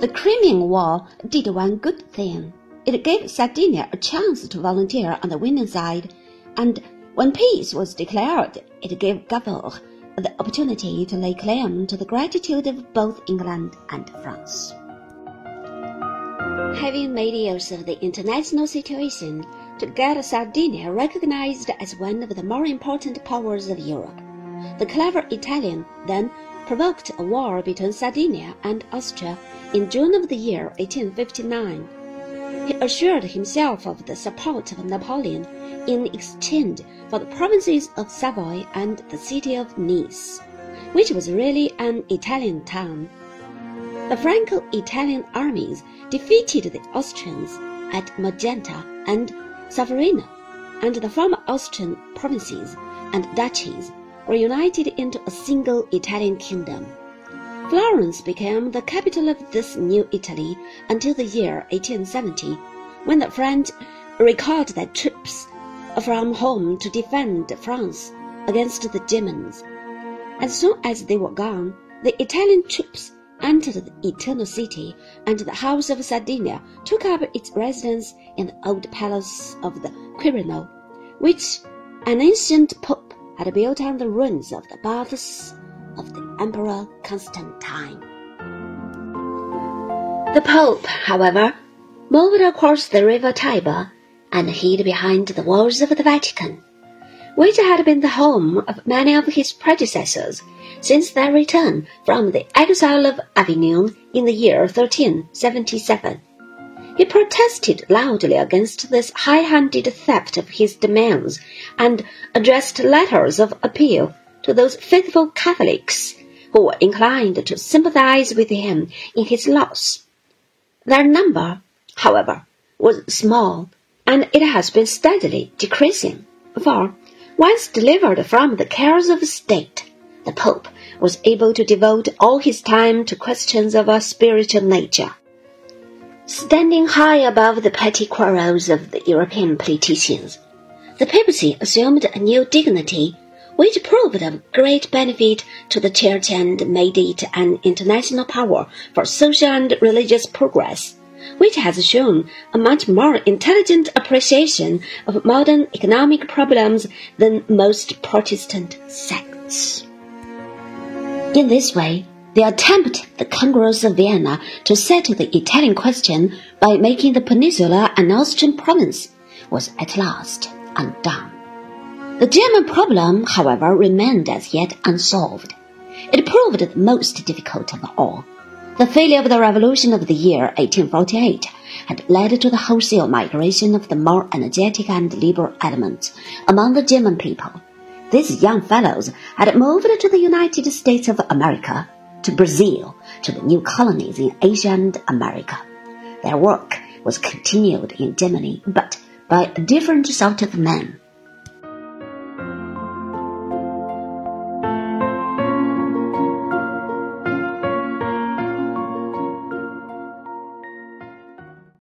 The Crimean War did one good thing. It gave Sardinia a chance to volunteer on the winning side, and when peace was declared, it gave Cavour the opportunity to lay claim to the gratitude of both England and France. Having made use of the international situation to get Sardinia recognized as one of the more important powers of Europe, the clever Italian then provoked a war between Sardinia and Austria in June of the year 1859. He assured himself of the support of Napoleon in exchange for the provinces of Savoy and the city of Nice, which was really an Italian town. The Franco-Italian armies defeated the Austrians at Magenta and Solferino, and the former Austrian provinces and duchies were united into a single Italian kingdom. Florence became the capital of this new Italy until the year 1870, when the French recalled their troops from home to defend France against the Germans. As soon as they were gone, the Italian troops entered the Eternal City, and the House of Sardinia took up its residence in the old palace of the Quirinal, which an ancient pope had built on the ruins of the baths of the Emperor Constantine. The Pope, however, moved across the river Tiber and hid behind the walls of the Vatican, which had been the home of many of his predecessors since their return from the exile of Avignon in the year 1377. He protested loudly against this high-handed theft of his domains and addressed letters of appeal to those faithful Catholics who were inclined to sympathize with him in his loss. Their number, however, was small and it has been steadily decreasing. For, once delivered from the cares of state, the Pope was able to devote all his time to questions of a spiritual nature. Standing high above the petty quarrels of the European politicians, the papacy assumed a new dignity which proved of great benefit to the Church and made it an international power for social and religious progress which has shown a much more intelligent appreciation of modern economic problems than most Protestant sects. In this way, they attempted the Congress of Vienna to settle the Italian question by making the peninsula an Austrian province was at last undone. The German problem, however, remained as yet unsolved. It proved the most difficult of all the failure of the revolution of the year 1848 had led to the wholesale migration of the more energetic and liberal elements among the German people. These young fellows had moved to the United States of America, to Brazil, to the new colonies in Asia and America. Their work was continued in Germany, but by a different sort of men.